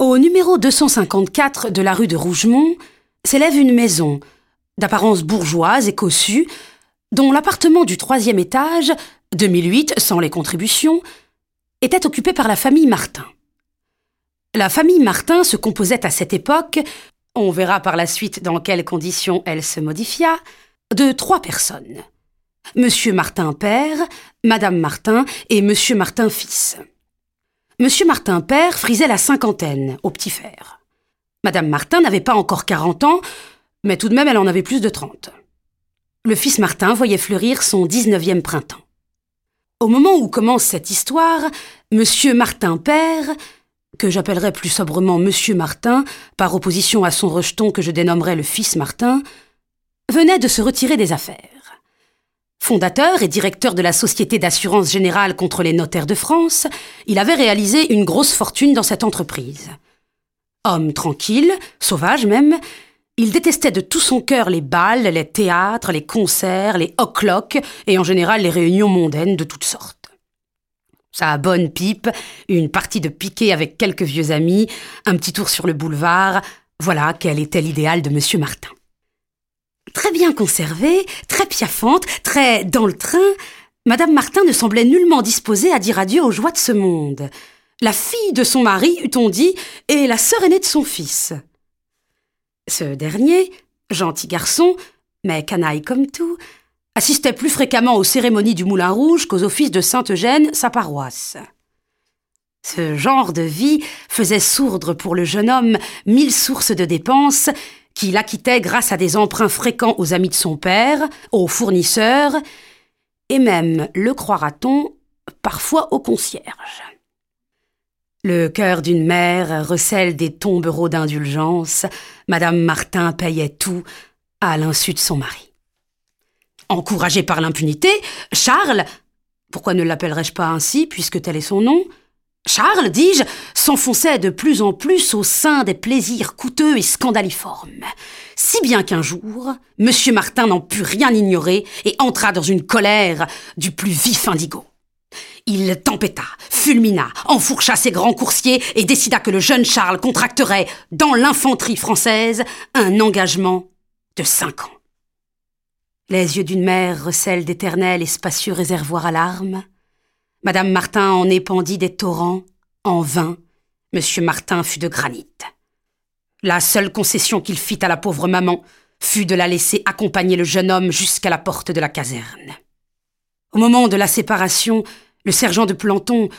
Au numéro 254 de la rue de Rougemont s'élève une maison, d'apparence bourgeoise et cossue, dont l'appartement du troisième étage, 2008 sans les contributions, était occupé par la famille Martin. La famille Martin se composait à cette époque, on verra par la suite dans quelles conditions elle se modifia, de trois personnes. Monsieur Martin père, Madame Martin et Monsieur Martin fils. Monsieur Martin père frisait la cinquantaine, au petit fer. Madame Martin n'avait pas encore quarante ans, mais tout de même elle en avait plus de trente. Le fils Martin voyait fleurir son dix-neuvième printemps. Au moment où commence cette histoire, Monsieur Martin père, que j'appellerai plus sobrement Monsieur Martin, par opposition à son rejeton que je dénommerai le fils Martin, venait de se retirer des affaires. Fondateur et directeur de la Société d'assurance générale contre les notaires de France, il avait réalisé une grosse fortune dans cette entreprise. Homme tranquille, sauvage même, il détestait de tout son cœur les balles, les théâtres, les concerts, les o'clock et en général les réunions mondaines de toutes sortes. Sa bonne pipe, une partie de piquet avec quelques vieux amis, un petit tour sur le boulevard, voilà quel était l'idéal de Monsieur Martin. Très bien conservée, très piaffante, très dans le train, Madame Martin ne semblait nullement disposée à dire adieu aux joies de ce monde. La fille de son mari, eût-on dit, et la sœur aînée de son fils. Ce dernier, gentil garçon, mais canaille comme tout, assistait plus fréquemment aux cérémonies du Moulin Rouge qu'aux offices de Sainte-Eugène, sa paroisse. Ce genre de vie faisait sourdre pour le jeune homme mille sources de dépenses qu'il acquittait grâce à des emprunts fréquents aux amis de son père, aux fournisseurs, et même, le croira-t-on, parfois aux concierges. Le cœur d'une mère recèle des tombereaux d'indulgence. Madame Martin payait tout à l'insu de son mari. Encouragé par l'impunité, Charles, pourquoi ne l'appellerais-je pas ainsi puisque tel est son nom, Charles, dis-je, s'enfonçait de plus en plus au sein des plaisirs coûteux et scandaliformes. Si bien qu'un jour, M. Martin n'en put rien ignorer et entra dans une colère du plus vif indigo. Il tempêta, fulmina, enfourcha ses grands coursiers et décida que le jeune Charles contracterait, dans l'infanterie française, un engagement de cinq ans. Les yeux d'une mère recèlent d'éternels et spacieux réservoirs à larmes. Madame Martin en épandit des torrents, en vain. Monsieur Martin fut de granit. La seule concession qu'il fit à la pauvre maman fut de la laisser accompagner le jeune homme jusqu'à la porte de la caserne. Au moment de la séparation, le sergent de Planton,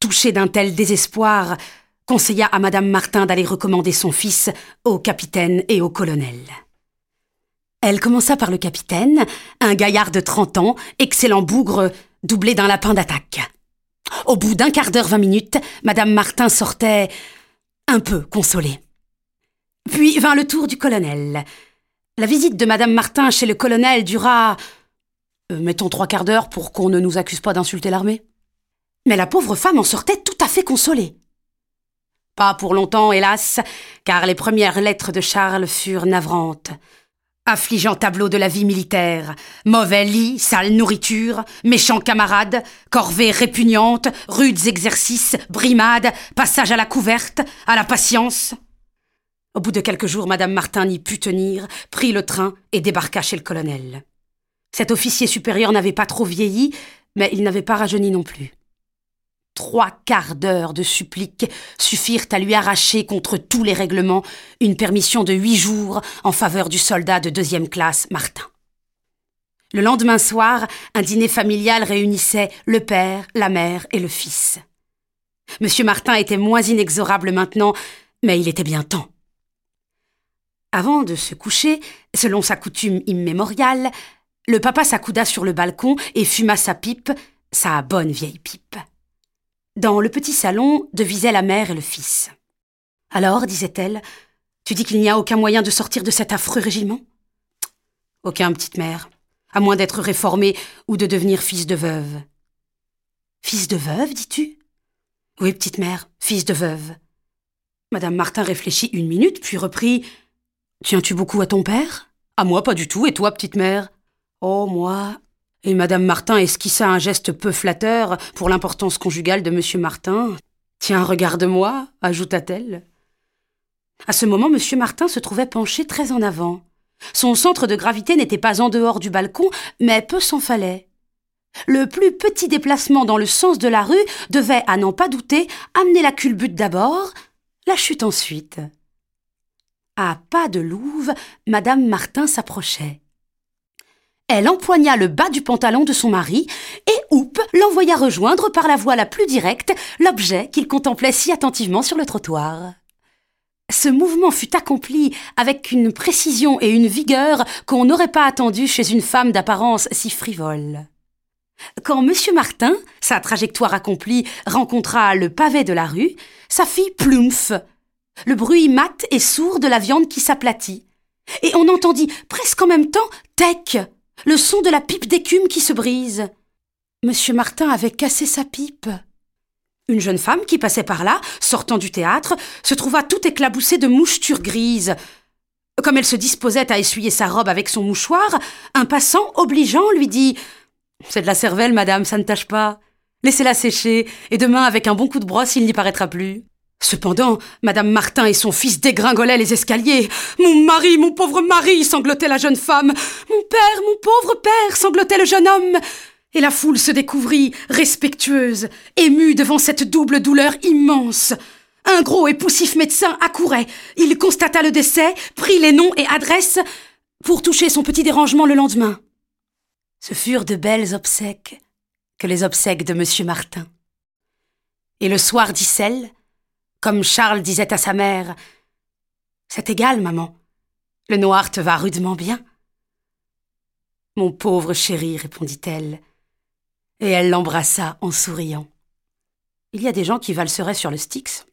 touché d'un tel désespoir, conseilla à Madame Martin d'aller recommander son fils au capitaine et au colonel. Elle commença par le capitaine, un gaillard de trente ans, excellent bougre, doublé d'un lapin d'attaque. Au bout d'un quart d'heure, vingt minutes, Madame Martin sortait un peu consolée. Puis vint le tour du colonel. La visite de Madame Martin chez le colonel dura, euh, mettons trois quarts d'heure pour qu'on ne nous accuse pas d'insulter l'armée. Mais la pauvre femme en sortait tout à fait consolée. Pas pour longtemps, hélas, car les premières lettres de Charles furent navrantes. Affligeant tableau de la vie militaire. Mauvais lit, sale nourriture, méchants camarades, corvées répugnantes, rudes exercices, brimades, passage à la couverte, à la patience. Au bout de quelques jours, Madame Martin n'y put tenir, prit le train et débarqua chez le colonel. Cet officier supérieur n'avait pas trop vieilli, mais il n'avait pas rajeuni non plus. Trois quarts d'heure de suppliques suffirent à lui arracher contre tous les règlements une permission de huit jours en faveur du soldat de deuxième classe Martin. Le lendemain soir, un dîner familial réunissait le père, la mère et le fils. Monsieur Martin était moins inexorable maintenant, mais il était bien temps. Avant de se coucher, selon sa coutume immémoriale, le papa s'accouda sur le balcon et fuma sa pipe, sa bonne vieille pipe. Dans le petit salon devisaient la mère et le fils. Alors, disait-elle, tu dis qu'il n'y a aucun moyen de sortir de cet affreux régiment? Aucun, petite mère, à moins d'être réformé ou de devenir fils de veuve. Fils de veuve, dis-tu? Oui, petite mère, fils de veuve. Madame Martin réfléchit une minute, puis reprit Tiens-tu beaucoup à ton père? À moi, pas du tout, et toi, petite mère? Oh, moi, et Madame Martin esquissa un geste peu flatteur pour l'importance conjugale de Monsieur Martin. Tiens, regarde-moi, ajouta-t-elle. À ce moment, M. Martin se trouvait penché très en avant. Son centre de gravité n'était pas en dehors du balcon, mais peu s'en fallait. Le plus petit déplacement dans le sens de la rue devait, à n'en pas douter, amener la culbute d'abord, la chute ensuite. À pas de louve, Madame Martin s'approchait. Elle empoigna le bas du pantalon de son mari et Houpe l'envoya rejoindre par la voie la plus directe l'objet qu'il contemplait si attentivement sur le trottoir. Ce mouvement fut accompli avec une précision et une vigueur qu'on n'aurait pas attendu chez une femme d'apparence si frivole. Quand M. Martin, sa trajectoire accomplie, rencontra le pavé de la rue, sa fille ploumf, le bruit mat et sourd de la viande qui s'aplatit, et on entendit presque en même temps tec, le son de la pipe d'écume qui se brise. M. Martin avait cassé sa pipe. Une jeune femme qui passait par là, sortant du théâtre, se trouva tout éclaboussée de mouchetures grises. Comme elle se disposait à essuyer sa robe avec son mouchoir, un passant obligeant lui dit C'est de la cervelle, madame, ça ne tâche pas. Laissez-la sécher, et demain, avec un bon coup de brosse, il n'y paraîtra plus. Cependant, madame Martin et son fils dégringolaient les escaliers. Mon mari, mon pauvre mari, sanglotait la jeune femme. Mon père, mon pauvre père, sanglotait le jeune homme et la foule se découvrit, respectueuse, émue devant cette double douleur immense. Un gros et poussif médecin accourait. Il constata le décès, prit les noms et adresses pour toucher son petit dérangement le lendemain. Ce furent de belles obsèques que les obsèques de M. Martin. Et le soir d'Issel, comme Charles disait à sa mère, C'est égal, maman. Le noir te va rudement bien. Mon pauvre chéri, répondit-elle, et elle l'embrassa en souriant. Il y a des gens qui valseraient sur le Styx.